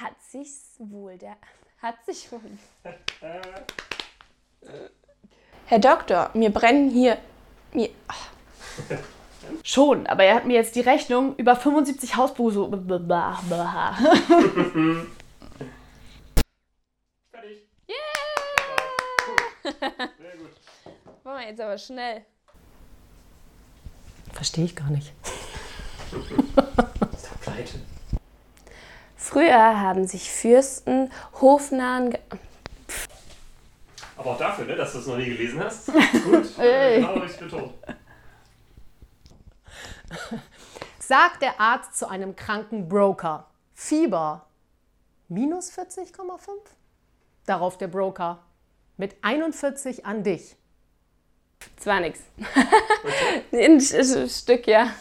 hat sich's wohl der hat sich wohl. Herr Doktor, mir brennen hier mir ach, Schon, aber er hat mir jetzt die Rechnung über 75 Hausbesuche. Fertig. Yeah! Sehr gut. Wollen wir jetzt aber schnell. Verstehe ich gar nicht. Früher haben sich Fürsten hofnahen ge Aber auch dafür, ne, dass du es noch nie gelesen hast. Gut. Ey. Genau, ich betont. Sagt der Arzt zu einem kranken Broker. Fieber. Minus 40,5? Darauf der Broker. Mit 41 an dich. Das war nix. Ein Stück, ja.